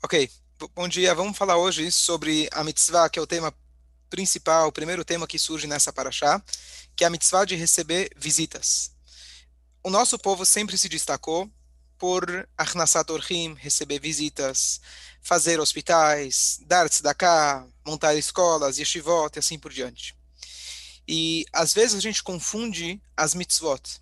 Ok, bom dia. Vamos falar hoje sobre a mitzvah, que é o tema principal, o primeiro tema que surge nessa paraxá, que é a mitzvah de receber visitas. O nosso povo sempre se destacou por Arnasat Orhim, receber visitas, fazer hospitais, dar tzedakah, montar escolas, yeshivot e assim por diante. E às vezes a gente confunde as mitzvot.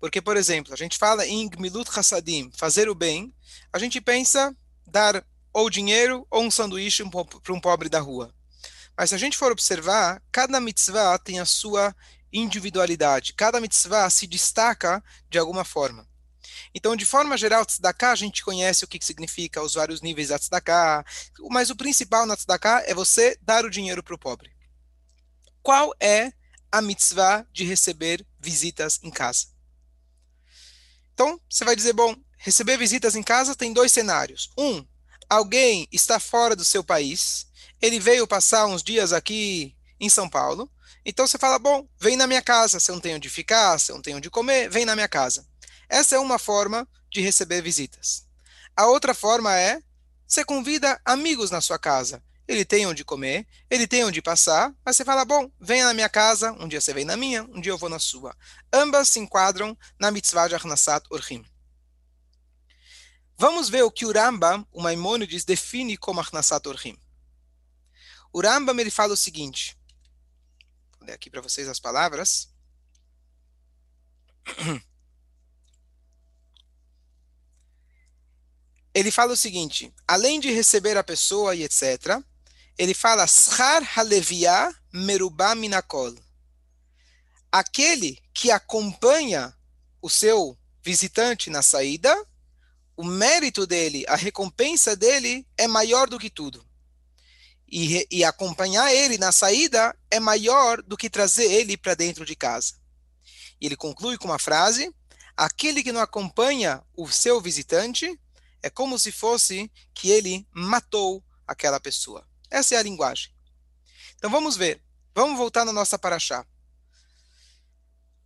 Porque, por exemplo, a gente fala em Gmilut Hassadim, fazer o bem, a gente pensa dar ou dinheiro ou um sanduíche para um pobre da rua. Mas se a gente for observar, cada mitzvah tem a sua individualidade. Cada mitzvah se destaca de alguma forma. Então, de forma geral, tzedakah, a gente conhece o que, significa, os vários níveis da tzedakah, mas o principal na tzedakah é você dar o dinheiro para o pobre. Qual é a mitzvah de receber visitas em casa? Então, você vai dizer, bom, receber visitas em casa tem dois cenários. Um, alguém está fora do seu país, ele veio passar uns dias aqui em São Paulo, então você fala, bom, vem na minha casa, você não tem onde ficar, você não tem onde comer, vem na minha casa. Essa é uma forma de receber visitas. A outra forma é, você convida amigos na sua casa. Ele tem onde comer, ele tem onde passar, mas você fala, bom, venha na minha casa, um dia você vem na minha, um dia eu vou na sua. Ambas se enquadram na mitzvah de Arnasat Orhim. Vamos ver o que o Rambam, o Maimônides, define como Arnasat Orhim. O Rambam ele fala o seguinte, vou ler aqui para vocês as palavras. Ele fala o seguinte, além de receber a pessoa e etc., ele fala Schar Halevia Merubá Minakol. Aquele que acompanha o seu visitante na saída, o mérito dele, a recompensa dele é maior do que tudo. E, e acompanhar ele na saída é maior do que trazer ele para dentro de casa. E ele conclui com uma frase: aquele que não acompanha o seu visitante é como se fosse que ele matou aquela pessoa. Essa é a linguagem. Então vamos ver. Vamos voltar na nossa paraxá.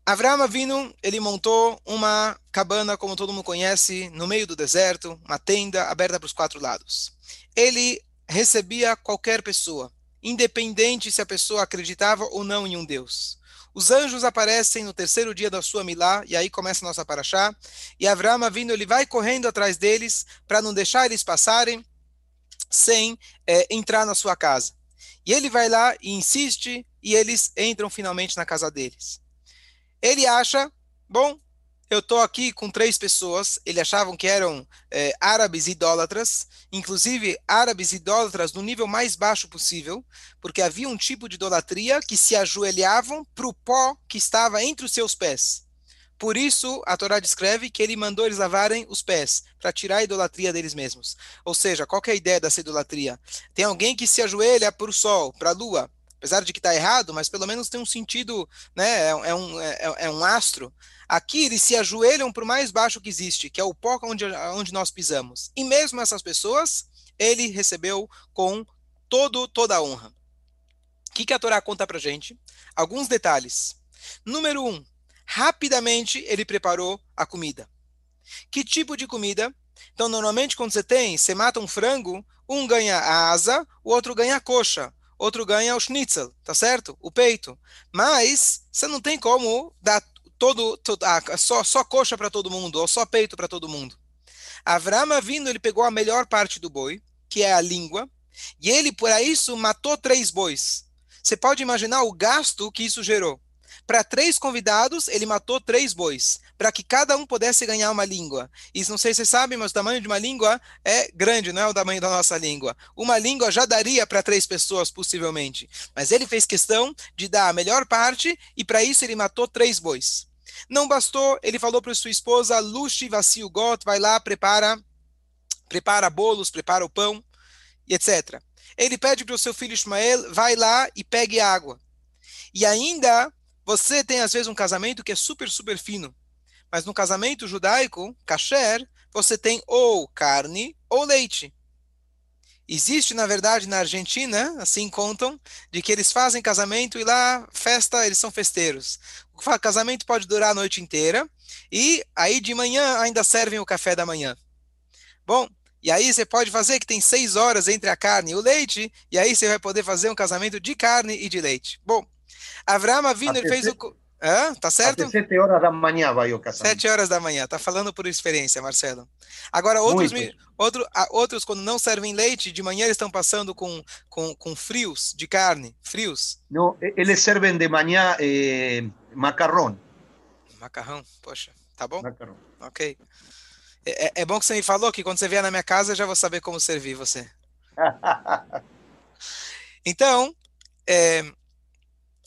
Avraham Avinu, ele montou uma cabana, como todo mundo conhece, no meio do deserto, uma tenda aberta para os quatro lados. Ele recebia qualquer pessoa, independente se a pessoa acreditava ou não em um Deus. Os anjos aparecem no terceiro dia da sua milá, e aí começa a nossa paraxá, e Avraham Avinu, ele vai correndo atrás deles para não deixar eles passarem, sem é, entrar na sua casa. E ele vai lá e insiste, e eles entram finalmente na casa deles. Ele acha, bom, eu estou aqui com três pessoas, eles achavam que eram é, árabes idólatras, inclusive árabes idólatras no nível mais baixo possível, porque havia um tipo de idolatria que se ajoelhavam para o pó que estava entre os seus pés. Por isso, a Torá descreve que ele mandou eles lavarem os pés, para tirar a idolatria deles mesmos. Ou seja, qual é a ideia dessa idolatria? Tem alguém que se ajoelha para o sol, para a lua, apesar de que está errado, mas pelo menos tem um sentido, né? É, é um, é, é, um astro. Aqui eles se ajoelham para o mais baixo que existe, que é o pó onde, onde nós pisamos. E mesmo essas pessoas, ele recebeu com todo, toda a honra. O que, que a Torá conta para gente? Alguns detalhes. Número um, rapidamente ele preparou a comida. Que tipo de comida? Então, normalmente, quando você tem, você mata um frango, um ganha a asa, o outro ganha a coxa, outro ganha o schnitzel, tá certo? O peito. Mas você não tem como dar todo, todo ah, só, só coxa para todo mundo, ou só peito para todo mundo. Avram vindo, ele pegou a melhor parte do boi, que é a língua, e ele, por isso, matou três bois. Você pode imaginar o gasto que isso gerou. Para três convidados, ele matou três bois, para que cada um pudesse ganhar uma língua. Isso não sei se vocês sabem, mas o tamanho de uma língua é grande, não é o tamanho da nossa língua. Uma língua já daria para três pessoas, possivelmente. Mas ele fez questão de dar a melhor parte, e para isso ele matou três bois. Não bastou, ele falou para sua esposa, Lushi Vassil Got, vai lá, prepara, prepara bolos, prepara o pão, e etc. Ele pede para o seu filho Ismael, vai lá e pegue água. E ainda você tem, às vezes, um casamento que é super, super fino. Mas no casamento judaico, kasher, você tem ou carne ou leite. Existe, na verdade, na Argentina, assim contam, de que eles fazem casamento e lá, festa, eles são festeiros. O casamento pode durar a noite inteira e aí de manhã ainda servem o café da manhã. Bom, E aí você pode fazer que tem seis horas entre a carne e o leite, e aí você vai poder fazer um casamento de carne e de leite. Bom, Avraham Avinu ele fez o... Hã? Tá certo? Até sete horas da manhã vai o casamento. Sete horas da manhã, tá falando por experiência, Marcelo. Agora, outros, outro, outros quando não servem leite, de manhã eles estão passando com, com, com frios de carne, frios. Não, eles servem de manhã eh, macarrão. Macarrão, poxa, tá bom? Macarrão. Ok. É, é, é bom que você me falou que quando você vier na minha casa eu já vou saber como servir você. então, é,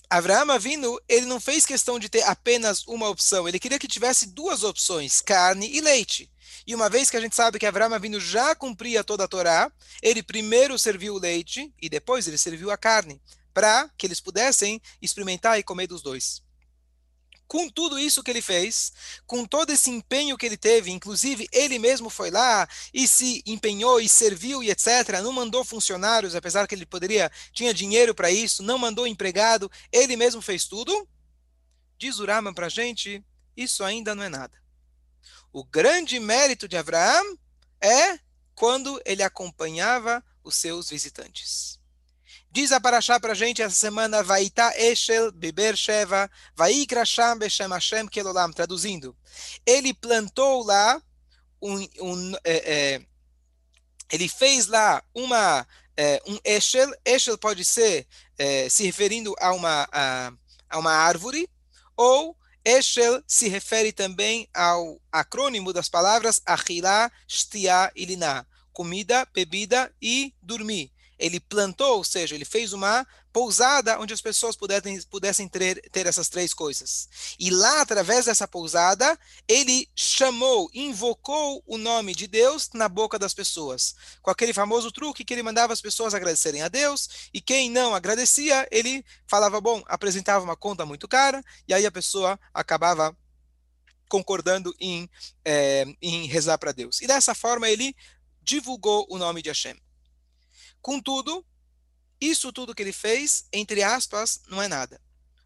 Avraham Avinu, ele não fez questão de ter apenas uma opção, ele queria que tivesse duas opções, carne e leite. E uma vez que a gente sabe que Avraham Avinu já cumpria toda a Torá, ele primeiro serviu o leite e depois ele serviu a carne, para que eles pudessem experimentar e comer dos dois com tudo isso que ele fez, com todo esse empenho que ele teve, inclusive ele mesmo foi lá e se empenhou e serviu e etc. Não mandou funcionários, apesar que ele poderia, tinha dinheiro para isso, não mandou empregado, ele mesmo fez tudo. Diz Urama para a gente, isso ainda não é nada. O grande mérito de Abraão é quando ele acompanhava os seus visitantes. Diz a Parashá para a gente essa semana, Vaita Eshel Beber Sheva, Vaikra Sham Beshem Hashem Kelolam, traduzindo. Ele plantou lá, um, um é, é, ele fez lá uma, é, um Eshel, Eshel pode ser é, se referindo a uma, a, a uma árvore, ou Eshel se refere também ao acrônimo das palavras Achilá, Shtiá e Liná, comida, bebida e dormir ele plantou, ou seja, ele fez uma pousada onde as pessoas pudessem, pudessem ter, ter essas três coisas. E lá, através dessa pousada, ele chamou, invocou o nome de Deus na boca das pessoas. Com aquele famoso truque que ele mandava as pessoas agradecerem a Deus, e quem não agradecia, ele falava, bom, apresentava uma conta muito cara, e aí a pessoa acabava concordando em, é, em rezar para Deus. E dessa forma ele divulgou o nome de Hashem. Contudo, isso tudo que ele fez, entre aspas, não é nada.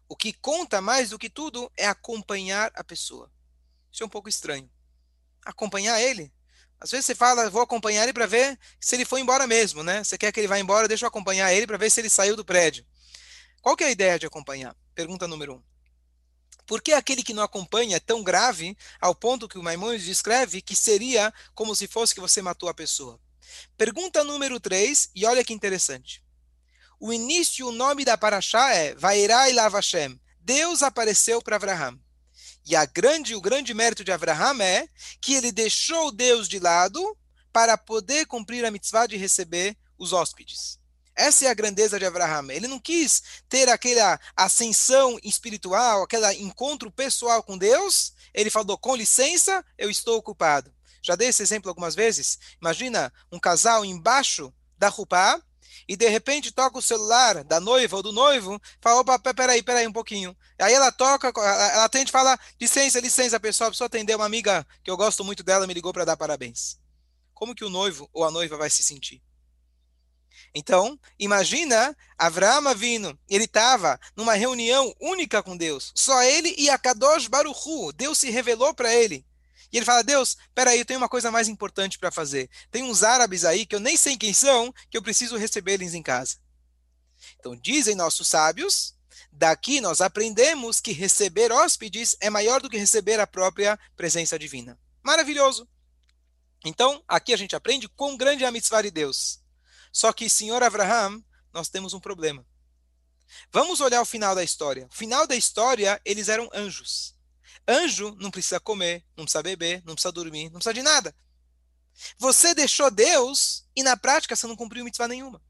O que conta mais do que tudo é acompanhar a pessoa. Isso é um pouco estranho. Acompanhar ele? Às vezes você fala, vou acompanhar ele para ver se ele foi embora mesmo, né? Você quer que ele vá embora, deixa eu acompanhar ele para ver se ele saiu do prédio. Qual que é a ideia de acompanhar? Pergunta número um. Por que aquele que não acompanha é tão grave ao ponto que o Maimonides descreve que seria como se fosse que você matou a pessoa? Pergunta número 3, e olha que interessante. O início, o nome da Paraxá é Vairai Lavashem. Deus apareceu para Abraham. E a grande, o grande mérito de Abraham é que ele deixou Deus de lado para poder cumprir a mitzvah de receber os hóspedes. Essa é a grandeza de Abraham. Ele não quis ter aquela ascensão espiritual, aquele encontro pessoal com Deus. Ele falou: com licença, eu estou ocupado. Já dei esse exemplo algumas vezes. Imagina um casal embaixo da roupa e de repente toca o celular da noiva ou do noivo, fala, opa, peraí, peraí um pouquinho. Aí ela toca, ela atende e fala, licença, licença, pessoal, preciso atender uma amiga que eu gosto muito dela, me ligou para dar parabéns. Como que o noivo ou a noiva vai se sentir? Então, imagina Avraham vindo, ele estava numa reunião única com Deus, só ele e a Kadosh Baruchu, Deus se revelou para ele. E ele fala: Deus, peraí, eu tenho uma coisa mais importante para fazer. Tem uns árabes aí que eu nem sei quem são, que eu preciso receber eles em casa. Então, dizem nossos sábios, daqui nós aprendemos que receber hóspedes é maior do que receber a própria presença divina. Maravilhoso! Então, aqui a gente aprende quão grande é a mitzvah de Deus. Só que, senhor Abraham, nós temos um problema. Vamos olhar o final da história. O final da história, eles eram anjos. Anjo não precisa comer, não precisa beber, não precisa dormir, não precisa de nada. Você deixou Deus e na prática você não cumpriu mitzvah nenhuma.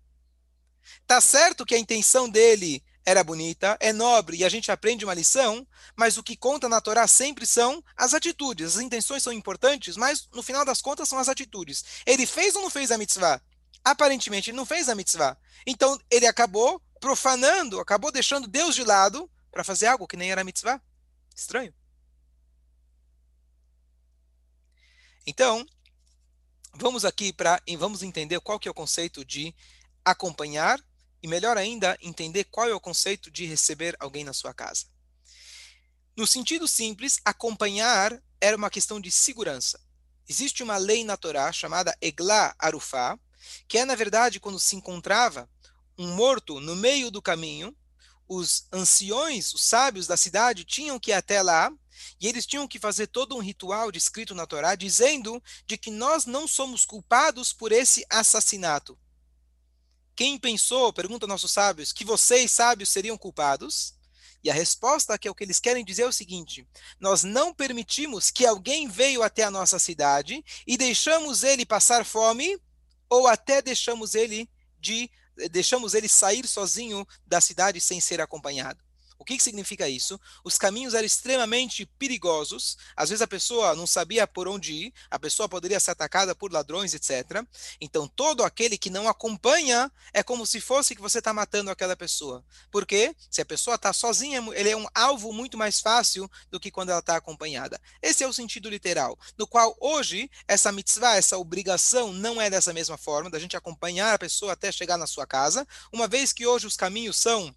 Tá certo que a intenção dele era bonita, é nobre e a gente aprende uma lição, mas o que conta na Torá sempre são as atitudes. As intenções são importantes, mas no final das contas são as atitudes. Ele fez ou não fez a mitzvah? Aparentemente ele não fez a mitzvah. Então ele acabou profanando, acabou deixando Deus de lado para fazer algo que nem era mitzvah. Estranho. Então, vamos aqui para vamos entender qual que é o conceito de acompanhar e melhor ainda entender qual é o conceito de receber alguém na sua casa. No sentido simples, acompanhar era uma questão de segurança. existe uma lei na Torá chamada Eglah Arufá, que é, na verdade, quando se encontrava um morto no meio do caminho, os anciões, os sábios da cidade, tinham que ir até lá e eles tinham que fazer todo um ritual descrito na Torá, dizendo de que nós não somos culpados por esse assassinato. Quem pensou, pergunta nossos sábios, que vocês, sábios, seriam culpados? E a resposta que é o que eles querem dizer é o seguinte: nós não permitimos que alguém veio até a nossa cidade e deixamos ele passar fome ou até deixamos ele de deixamos ele sair sozinho da cidade sem ser acompanhado. O que, que significa isso? Os caminhos eram extremamente perigosos. Às vezes a pessoa não sabia por onde ir, a pessoa poderia ser atacada por ladrões, etc. Então, todo aquele que não acompanha é como se fosse que você está matando aquela pessoa. Porque se a pessoa está sozinha, ele é um alvo muito mais fácil do que quando ela está acompanhada. Esse é o sentido literal, no qual hoje essa mitzvah, essa obrigação, não é dessa mesma forma, da gente acompanhar a pessoa até chegar na sua casa, uma vez que hoje os caminhos são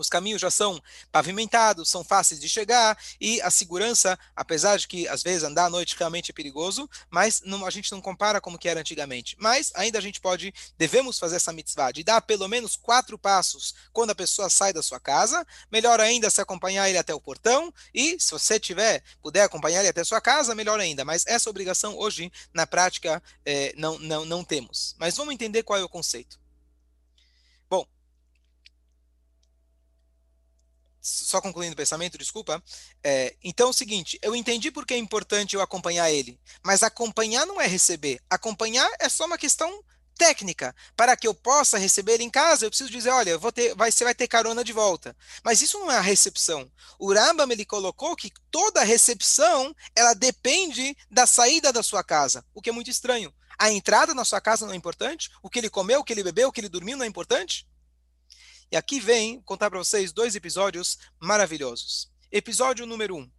os caminhos já são pavimentados, são fáceis de chegar e a segurança, apesar de que às vezes andar à noite realmente é perigoso, mas não, a gente não compara como que era antigamente. Mas ainda a gente pode, devemos fazer essa mitzvah de dar pelo menos quatro passos quando a pessoa sai da sua casa. Melhor ainda se acompanhar ele até o portão e se você tiver, puder acompanhar ele até a sua casa, melhor ainda. Mas essa obrigação hoje na prática é, não, não, não temos. Mas vamos entender qual é o conceito. Só concluindo o pensamento, desculpa. É, então é o seguinte, eu entendi porque é importante eu acompanhar ele, mas acompanhar não é receber. Acompanhar é só uma questão técnica. Para que eu possa receber em casa, eu preciso dizer, olha, vou ter, vai, você vai ter carona de volta. Mas isso não é a recepção. O Rambam ele colocou que toda recepção ela depende da saída da sua casa, o que é muito estranho. A entrada na sua casa não é importante? O que ele comeu, o que ele bebeu, o que ele dormiu não é importante? E aqui vem contar para vocês dois episódios maravilhosos. Episódio número um.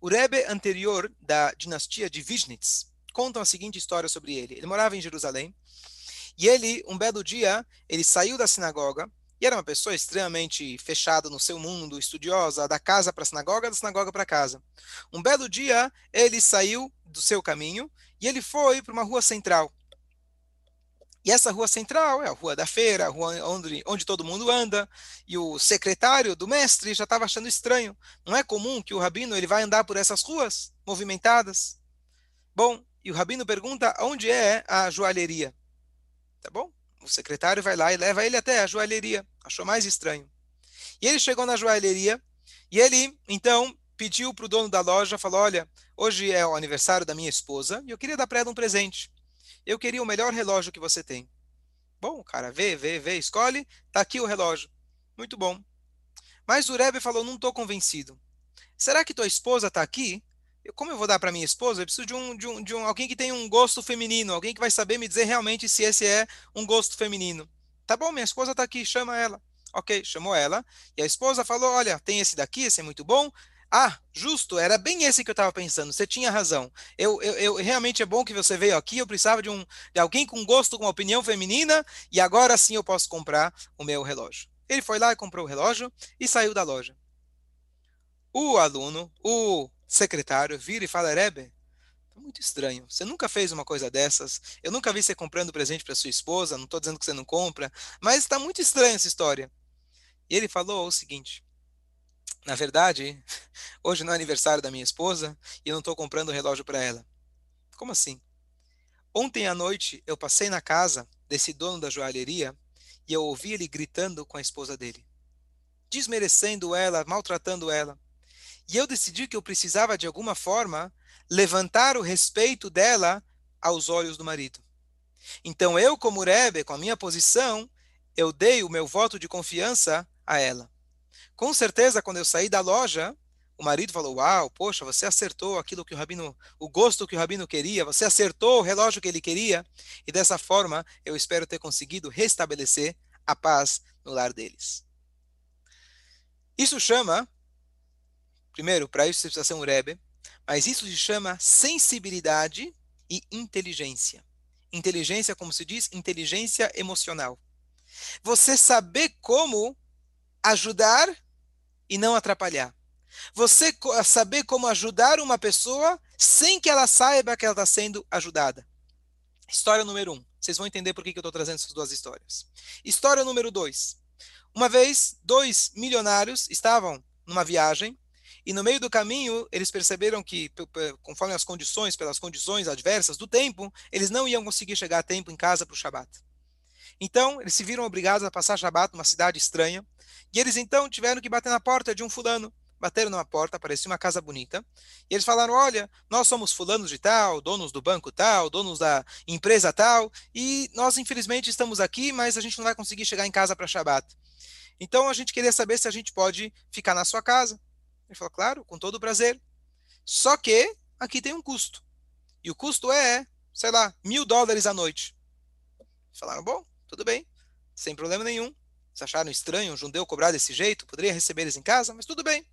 O Rebbe anterior da dinastia de Vishnitz conta a seguinte história sobre ele. Ele morava em Jerusalém e ele, um belo dia, ele saiu da sinagoga e era uma pessoa extremamente fechada no seu mundo, estudiosa, da casa para a sinagoga, da sinagoga para casa. Um belo dia, ele saiu do seu caminho e ele foi para uma rua central. E essa rua central é a rua da feira, a rua onde, onde todo mundo anda. E o secretário do mestre já estava achando estranho. Não é comum que o rabino ele vai andar por essas ruas movimentadas. Bom, e o rabino pergunta onde é a joalheria. Tá bom? O secretário vai lá e leva ele até a joalheria. Achou mais estranho. E ele chegou na joalheria e ele, então, pediu para o dono da loja, falou, olha, hoje é o aniversário da minha esposa e eu queria dar para ela um presente. Eu queria o melhor relógio que você tem. Bom, cara vê, vê, vê, escolhe, tá aqui o relógio. Muito bom. Mas o Rebbe falou, não estou convencido. Será que tua esposa está aqui? Eu, como eu vou dar para minha esposa? Eu preciso de um, de, um, de um alguém que tem um gosto feminino, alguém que vai saber me dizer realmente se esse é um gosto feminino. Tá bom, minha esposa está aqui, chama ela. Ok, chamou ela. E a esposa falou: Olha, tem esse daqui, esse é muito bom. Ah, justo, era bem esse que eu estava pensando. Você tinha razão. Eu, eu, eu, realmente é bom que você veio aqui. Eu precisava de, um, de alguém com gosto, com opinião feminina, e agora sim eu posso comprar o meu relógio. Ele foi lá e comprou o relógio e saiu da loja. O aluno, o secretário, vira e fala: Rebe, tá muito estranho. Você nunca fez uma coisa dessas. Eu nunca vi você comprando presente para sua esposa. Não estou dizendo que você não compra, mas está muito estranha essa história. E ele falou o seguinte: na verdade, hoje não é aniversário da minha esposa e eu não estou comprando relógio para ela. Como assim? Ontem à noite eu passei na casa desse dono da joalheria e eu ouvi ele gritando com a esposa dele, desmerecendo ela, maltratando ela. E eu decidi que eu precisava de alguma forma levantar o respeito dela aos olhos do marido. Então eu, como Rebbe, com a minha posição, eu dei o meu voto de confiança a ela. Com certeza, quando eu saí da loja, o marido falou: Uau, poxa, você acertou aquilo que o rabino, o gosto que o rabino queria, você acertou o relógio que ele queria, e dessa forma eu espero ter conseguido restabelecer a paz no lar deles. Isso chama, primeiro, para isso você precisa ser um Rebbe, mas isso se chama sensibilidade e inteligência. Inteligência, como se diz, inteligência emocional. Você saber como ajudar e não atrapalhar. Você saber como ajudar uma pessoa sem que ela saiba que ela está sendo ajudada. História número um. Vocês vão entender por que eu estou trazendo essas duas histórias. História número dois. Uma vez, dois milionários estavam numa viagem e no meio do caminho eles perceberam que, conforme as condições, pelas condições adversas do tempo, eles não iam conseguir chegar a tempo em casa para o Shabat. Então, eles se viram obrigados a passar Shabat numa cidade estranha e eles então tiveram que bater na porta de um fulano bateram numa porta, parecia uma casa bonita, e eles falaram: Olha, nós somos fulanos de tal, donos do banco tal, donos da empresa tal, e nós infelizmente estamos aqui, mas a gente não vai conseguir chegar em casa para Shabat. Então a gente queria saber se a gente pode ficar na sua casa. Ele falou: Claro, com todo prazer. Só que aqui tem um custo. E o custo é, sei lá, mil dólares à noite. Falaram: Bom, tudo bem, sem problema nenhum. Se acharam estranho um judeu cobrar desse jeito, poderia receber eles em casa, mas tudo bem.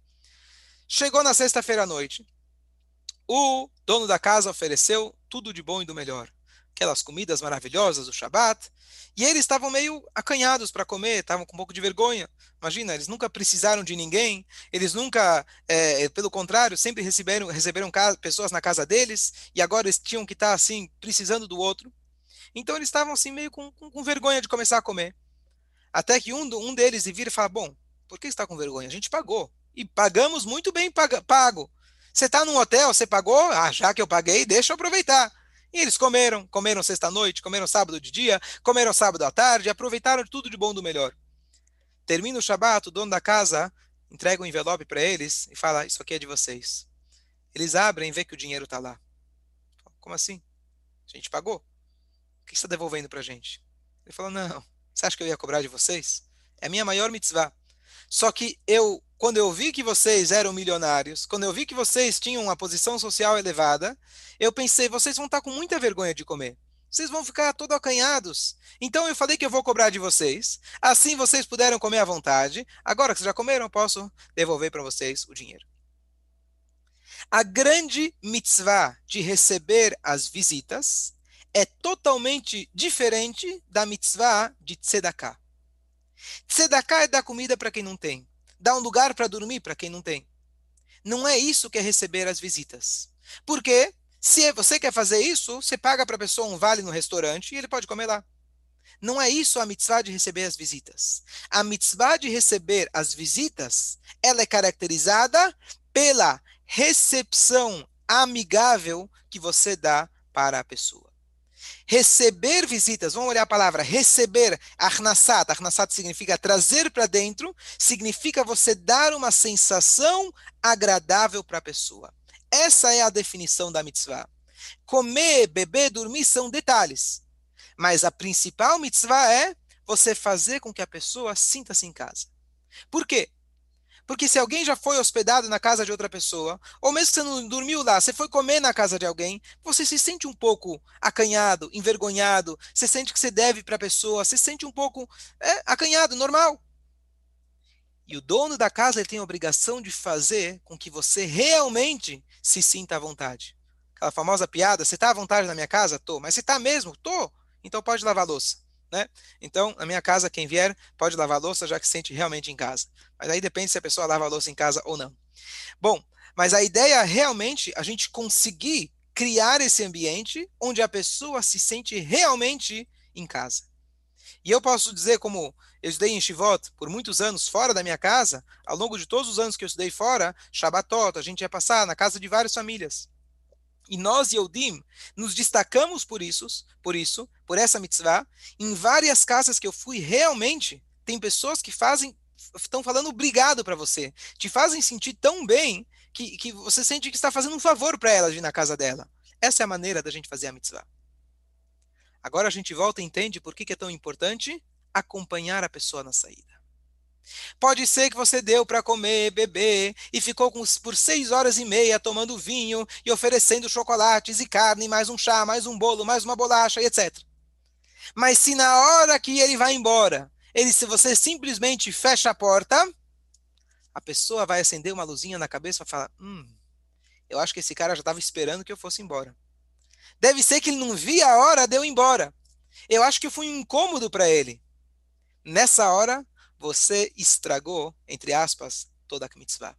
Chegou na sexta-feira à noite. O dono da casa ofereceu tudo de bom e do melhor. Aquelas comidas maravilhosas do Shabat. E eles estavam meio acanhados para comer, estavam com um pouco de vergonha. Imagina, eles nunca precisaram de ninguém, eles nunca, é, pelo contrário, sempre receberam, receberam pessoas na casa deles, e agora eles tinham que estar assim, precisando do outro. Então eles estavam assim, meio com, com, com vergonha de começar a comer. Até que um, um deles vira e fala: Bom, por que está com vergonha? A gente pagou. E pagamos muito bem pago. Você está num hotel, você pagou? Ah, já que eu paguei, deixa eu aproveitar. E eles comeram, comeram sexta-noite, comeram sábado de dia, comeram sábado à tarde, aproveitaram tudo de bom do melhor. Termina o Shabat, o dono da casa entrega um envelope para eles e fala: Isso aqui é de vocês. Eles abrem e vê que o dinheiro está lá. Como assim? A gente pagou? O que está devolvendo para a gente? Ele falou: Não, você acha que eu ia cobrar de vocês? É a minha maior mitzvah. Só que eu quando eu vi que vocês eram milionários, quando eu vi que vocês tinham uma posição social elevada, eu pensei, vocês vão estar com muita vergonha de comer. Vocês vão ficar todo acanhados. Então eu falei que eu vou cobrar de vocês. Assim vocês puderam comer à vontade. Agora que vocês já comeram, eu posso devolver para vocês o dinheiro. A grande mitzvah de receber as visitas é totalmente diferente da mitzvah de tzedakah. Tzedakah é dar comida para quem não tem dar um lugar para dormir para quem não tem. Não é isso que é receber as visitas. Porque se você quer fazer isso, você paga para a pessoa um vale no restaurante e ele pode comer lá. Não é isso a mitzvah de receber as visitas. A mitzvah de receber as visitas, ela é caracterizada pela recepção amigável que você dá para a pessoa. Receber visitas, vamos olhar a palavra receber, arnasat, arnasat significa trazer para dentro, significa você dar uma sensação agradável para a pessoa. Essa é a definição da mitzvah. Comer, beber, dormir são detalhes. Mas a principal mitzvah é você fazer com que a pessoa sinta-se em casa. Por quê? Porque se alguém já foi hospedado na casa de outra pessoa, ou mesmo que você não dormiu lá, você foi comer na casa de alguém, você se sente um pouco acanhado, envergonhado, você sente que você deve para a pessoa, você se sente um pouco é, acanhado, normal. E o dono da casa ele tem a obrigação de fazer com que você realmente se sinta à vontade. Aquela famosa piada, você está à vontade na minha casa? Tô. Mas você está mesmo? Tô. Então pode lavar a louça. Né? Então, na minha casa, quem vier pode lavar louça, já que se sente realmente em casa. Mas aí depende se a pessoa lava a louça em casa ou não. Bom, mas a ideia é realmente a gente conseguir criar esse ambiente onde a pessoa se sente realmente em casa. E eu posso dizer, como eu estudei em Shivot por muitos anos fora da minha casa, ao longo de todos os anos que eu estudei fora, Shabbatot, a gente ia passar na casa de várias famílias. E nós, Yehudim, nos destacamos por isso, por isso, por essa mitzvah. Em várias casas que eu fui, realmente, tem pessoas que fazem, estão falando obrigado para você. Te fazem sentir tão bem que, que você sente que está fazendo um favor para elas vir na casa dela. Essa é a maneira da gente fazer a mitzvah. Agora a gente volta e entende por que, que é tão importante acompanhar a pessoa na saída. Pode ser que você deu para comer, beber e ficou com, por seis horas e meia tomando vinho e oferecendo chocolates e carne, mais um chá, mais um bolo, mais uma bolacha e etc. Mas se na hora que ele vai embora, ele, se você simplesmente fecha a porta, a pessoa vai acender uma luzinha na cabeça e falar: Hum, eu acho que esse cara já estava esperando que eu fosse embora. Deve ser que ele não via a hora de eu embora. Eu acho que foi um incômodo para ele. Nessa hora, você estragou, entre aspas, toda a mitzvah.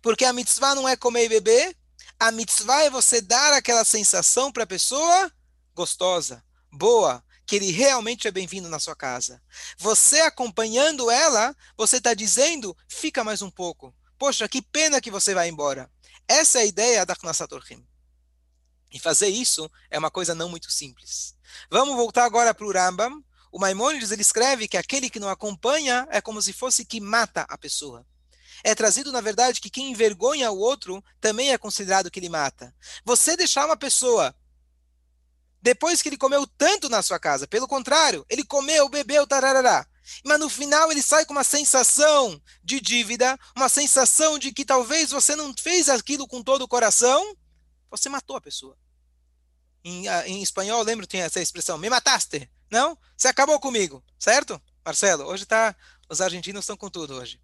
Porque a mitzvah não é comer e beber, a mitzvah é você dar aquela sensação para a pessoa gostosa, boa, que ele realmente é bem-vindo na sua casa. Você acompanhando ela, você está dizendo, fica mais um pouco. Poxa, que pena que você vai embora. Essa é a ideia da Knassat Orhim. E fazer isso é uma coisa não muito simples. Vamos voltar agora para o Rambam. O Maimonides ele escreve que aquele que não acompanha é como se fosse que mata a pessoa. É trazido, na verdade, que quem envergonha o outro também é considerado que ele mata. Você deixar uma pessoa depois que ele comeu tanto na sua casa. Pelo contrário, ele comeu, bebeu, tararará. Mas no final ele sai com uma sensação de dívida, uma sensação de que talvez você não fez aquilo com todo o coração, você matou a pessoa. Em, ah, em espanhol, lembro, tem essa expressão, me mataste. Não? Você acabou comigo, certo? Marcelo, hoje tá, os argentinos estão com tudo hoje.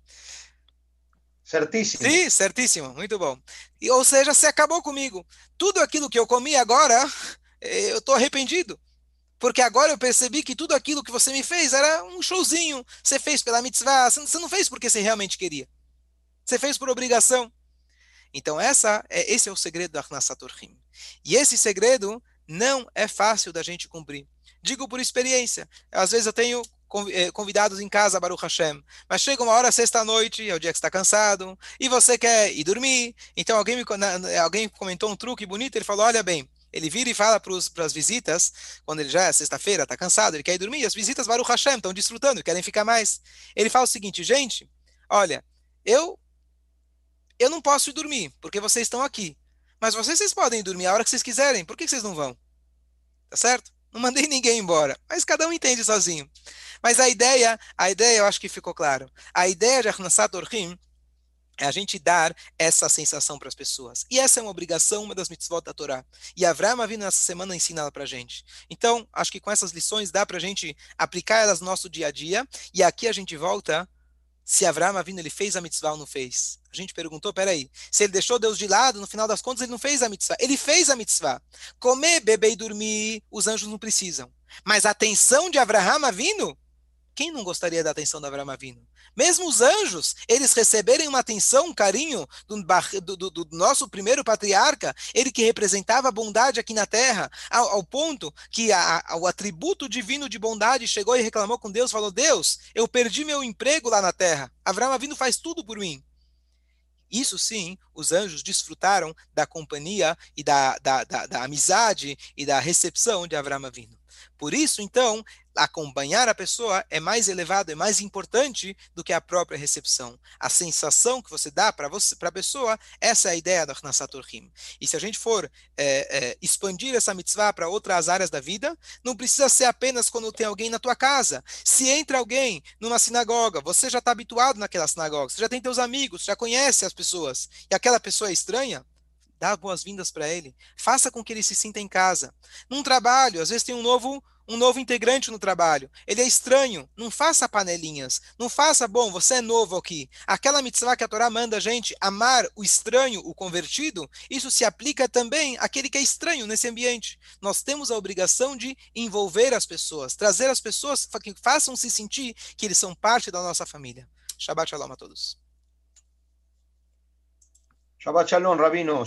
Certíssimo. Sim, certíssimo, muito bom. E, ou seja, você acabou comigo. Tudo aquilo que eu comi agora, eu estou arrependido. Porque agora eu percebi que tudo aquilo que você me fez era um showzinho. Você fez pela mitzvah, você não fez porque você realmente queria. Você fez por obrigação. Então essa é, esse é o segredo da Arnasat Orhim. E esse segredo não é fácil da gente cumprir. Digo por experiência. Às vezes eu tenho eh, convidados em casa, Baruch Hashem. Mas chega uma hora, sexta-noite, é o dia que está cansado, e você quer ir dormir. Então alguém, me, alguém comentou um truque bonito, ele falou, olha bem, ele vira e fala para as visitas, quando ele já é sexta-feira, está cansado, ele quer ir dormir, as visitas Baruch Hashem estão desfrutando, querem ficar mais. Ele fala o seguinte, gente, olha, eu eu não posso ir dormir, porque vocês estão aqui. Mas vocês, vocês podem ir dormir a hora que vocês quiserem, por que vocês não vão? Tá certo? Não mandei ninguém embora, mas cada um entende sozinho. Mas a ideia, a ideia eu acho que ficou claro. A ideia de Arnasat Orhim é a gente dar essa sensação para as pessoas. E essa é uma obrigação, uma das mitzvot da Torá. E Avraham vindo nessa semana ensinar ela para a gente. Então, acho que com essas lições dá para a gente aplicar elas no nosso dia a dia. E aqui a gente volta se Avraham vindo ele fez a mitzvah ou não fez. A gente perguntou, peraí, se ele deixou Deus de lado, no final das contas ele não fez a mitzvah. Ele fez a mitzvah. Comer, beber e dormir, os anjos não precisam. Mas a atenção de Avraham vindo quem não gostaria da atenção da Avraham Avinu? Mesmo os anjos, eles receberem uma atenção, um carinho do, do, do, nosso primeiro patriarca, ele que representava a bondade aqui na terra, ao, ao ponto que a, a, o atributo divino de bondade chegou e reclamou com Deus, falou, Deus, eu perdi meu emprego lá na terra, Avraham Avinu faz tudo por mim. Isso sim, os anjos desfrutaram da companhia e da, da, da, da amizade e da recepção de Avraham Avinu. Por isso, então, acompanhar a pessoa é mais elevado, é mais importante do que a própria recepção. A sensação que você dá para a pessoa, essa é a ideia da Hnasat Orhim. E se a gente for é, é, expandir essa mitzvah para outras áreas da vida, não precisa ser apenas quando tem alguém na tua casa. Se entra alguém numa sinagoga, você já está habituado naquela sinagoga, você já tem teus amigos, já conhece as pessoas, e aquela pessoa é estranha, dá boas-vindas para ele, faça com que ele se sinta em casa. Num trabalho, às vezes tem um novo um novo integrante no trabalho. Ele é estranho. Não faça panelinhas. Não faça, bom, você é novo aqui. Aquela mitzvah que a Torá manda a gente amar o estranho, o convertido, isso se aplica também àquele que é estranho nesse ambiente. Nós temos a obrigação de envolver as pessoas, trazer as pessoas que façam se sentir que eles são parte da nossa família. Shabbat Shalom a todos. Shabbat Shalom, Rabino.